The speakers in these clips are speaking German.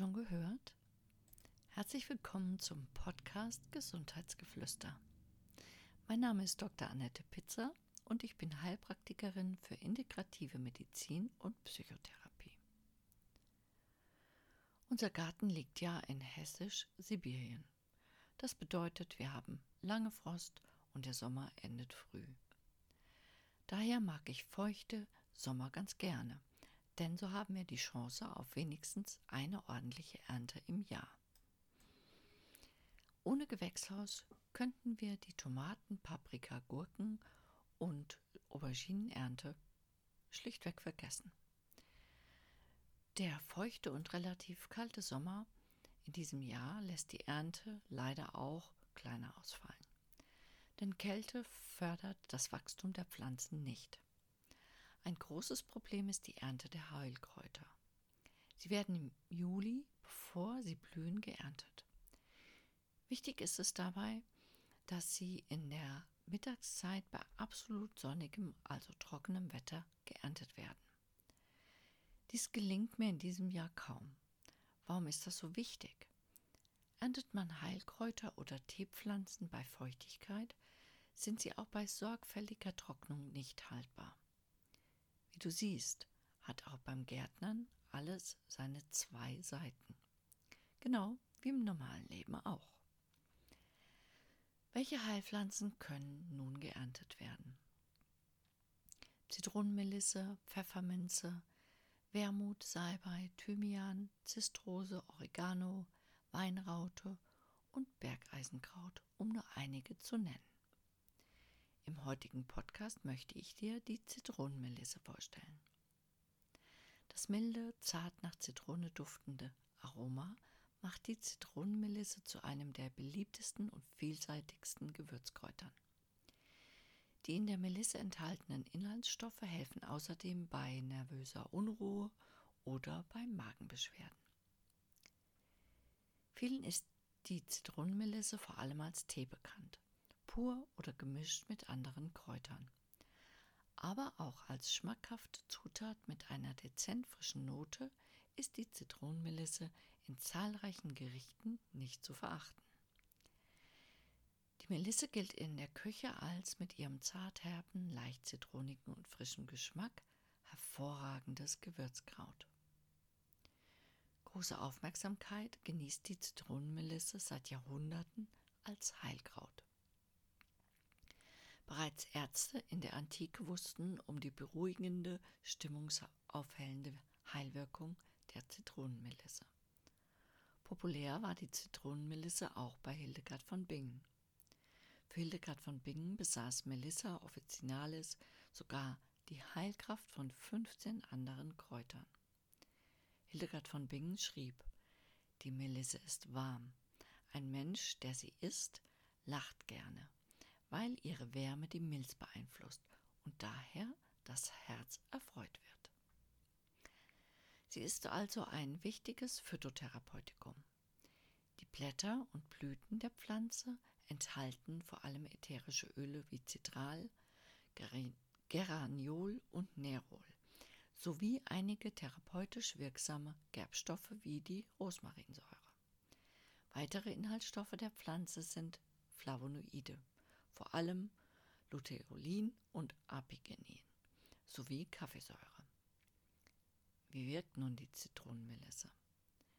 schon gehört? Herzlich willkommen zum Podcast Gesundheitsgeflüster. Mein Name ist Dr. Annette Pitzer und ich bin Heilpraktikerin für integrative Medizin und Psychotherapie. Unser Garten liegt ja in Hessisch-Sibirien. Das bedeutet, wir haben lange Frost und der Sommer endet früh. Daher mag ich feuchte Sommer ganz gerne denn so haben wir die Chance auf wenigstens eine ordentliche Ernte im Jahr. Ohne Gewächshaus könnten wir die Tomaten, Paprika, Gurken und Auberginenernte schlichtweg vergessen. Der feuchte und relativ kalte Sommer in diesem Jahr lässt die Ernte leider auch kleiner ausfallen. Denn Kälte fördert das Wachstum der Pflanzen nicht. Ein großes Problem ist die Ernte der Heilkräuter. Sie werden im Juli, bevor sie blühen, geerntet. Wichtig ist es dabei, dass sie in der Mittagszeit bei absolut sonnigem, also trockenem Wetter geerntet werden. Dies gelingt mir in diesem Jahr kaum. Warum ist das so wichtig? Erntet man Heilkräuter oder Teepflanzen bei Feuchtigkeit, sind sie auch bei sorgfältiger Trocknung nicht haltbar. Du siehst, hat auch beim Gärtnern alles seine zwei Seiten. Genau wie im normalen Leben auch. Welche Heilpflanzen können nun geerntet werden? Zitronenmelisse, Pfefferminze, Wermut, Salbei, Thymian, Zistrose, Oregano, Weinraute und Bergeisenkraut, um nur einige zu nennen. Im heutigen Podcast möchte ich dir die Zitronenmelisse vorstellen. Das milde, zart nach Zitrone duftende Aroma macht die Zitronenmelisse zu einem der beliebtesten und vielseitigsten Gewürzkräutern. Die in der Melisse enthaltenen Inhaltsstoffe helfen außerdem bei nervöser Unruhe oder bei Magenbeschwerden. Vielen ist die Zitronenmelisse vor allem als Tee bekannt pur oder gemischt mit anderen Kräutern. Aber auch als schmackhafte Zutat mit einer dezent frischen Note ist die Zitronenmelisse in zahlreichen Gerichten nicht zu verachten. Die Melisse gilt in der Küche als mit ihrem zartherben, leicht zitronigen und frischem Geschmack hervorragendes Gewürzkraut. Große Aufmerksamkeit genießt die Zitronenmelisse seit Jahrhunderten als Heilkraut. Bereits Ärzte in der Antike wussten um die beruhigende, stimmungsaufhellende Heilwirkung der Zitronenmelisse. Populär war die Zitronenmelisse auch bei Hildegard von Bingen. Für Hildegard von Bingen besaß Melissa officinalis sogar die Heilkraft von 15 anderen Kräutern. Hildegard von Bingen schrieb, die Melisse ist warm. Ein Mensch, der sie isst, lacht gerne weil ihre Wärme die Milz beeinflusst und daher das Herz erfreut wird. Sie ist also ein wichtiges Phytotherapeutikum. Die Blätter und Blüten der Pflanze enthalten vor allem ätherische Öle wie Citral, Geraniol und Nerol sowie einige therapeutisch wirksame Gerbstoffe wie die Rosmarinsäure. Weitere Inhaltsstoffe der Pflanze sind Flavonoide vor allem Luteolin und Apigenin sowie Kaffeesäure. Wie wirkt nun die Zitronenmelisse?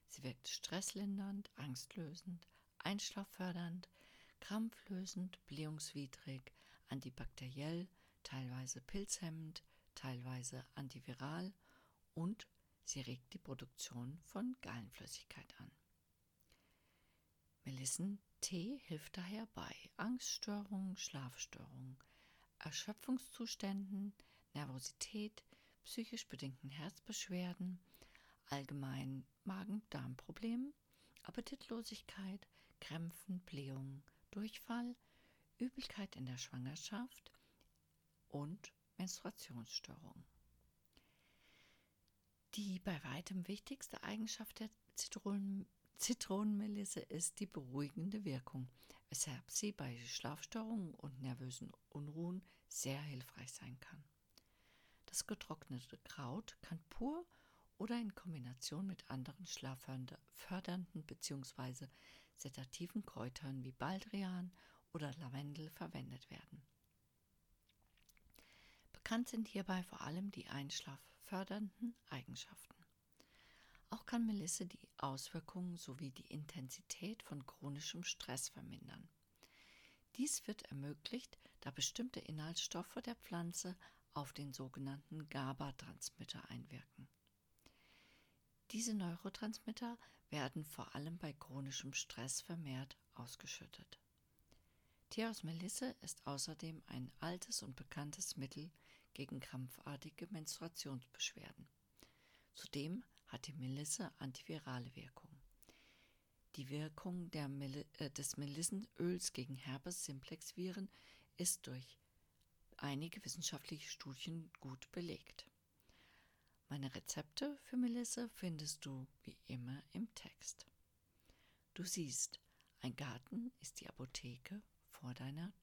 Sie wirkt stresslindernd, angstlösend, einschlaffördernd, krampflösend, blähungswidrig, antibakteriell, teilweise pilzhemmend, teilweise antiviral und sie regt die Produktion von Gallenflüssigkeit an. Melissen Tee hilft daher bei Angststörungen, Schlafstörungen, Erschöpfungszuständen, Nervosität, psychisch bedingten Herzbeschwerden, allgemeinen Magen-Darm-Problemen, Appetitlosigkeit, Krämpfen, Blähungen, Durchfall, Übelkeit in der Schwangerschaft und Menstruationsstörungen. Die bei weitem wichtigste Eigenschaft der Zitronen Zitronenmelisse ist die beruhigende Wirkung, weshalb sie bei Schlafstörungen und nervösen Unruhen sehr hilfreich sein kann. Das getrocknete Kraut kann pur oder in Kombination mit anderen schlaffördernden bzw. sedativen Kräutern wie Baldrian oder Lavendel verwendet werden. Bekannt sind hierbei vor allem die einschlaffördernden Eigenschaften. Auch kann Melisse die Auswirkungen sowie die Intensität von chronischem Stress vermindern. Dies wird ermöglicht, da bestimmte Inhaltsstoffe der Pflanze auf den sogenannten GABA-Transmitter einwirken. Diese Neurotransmitter werden vor allem bei chronischem Stress vermehrt ausgeschüttet. Tee aus Melisse ist außerdem ein altes und bekanntes Mittel gegen krampfartige Menstruationsbeschwerden. Zudem hat die Melisse antivirale Wirkung. Die Wirkung Mel äh, des Melissenöls gegen Herpes simplex Viren ist durch einige wissenschaftliche Studien gut belegt. Meine Rezepte für Melisse findest du wie immer im Text. Du siehst, ein Garten ist die Apotheke vor deiner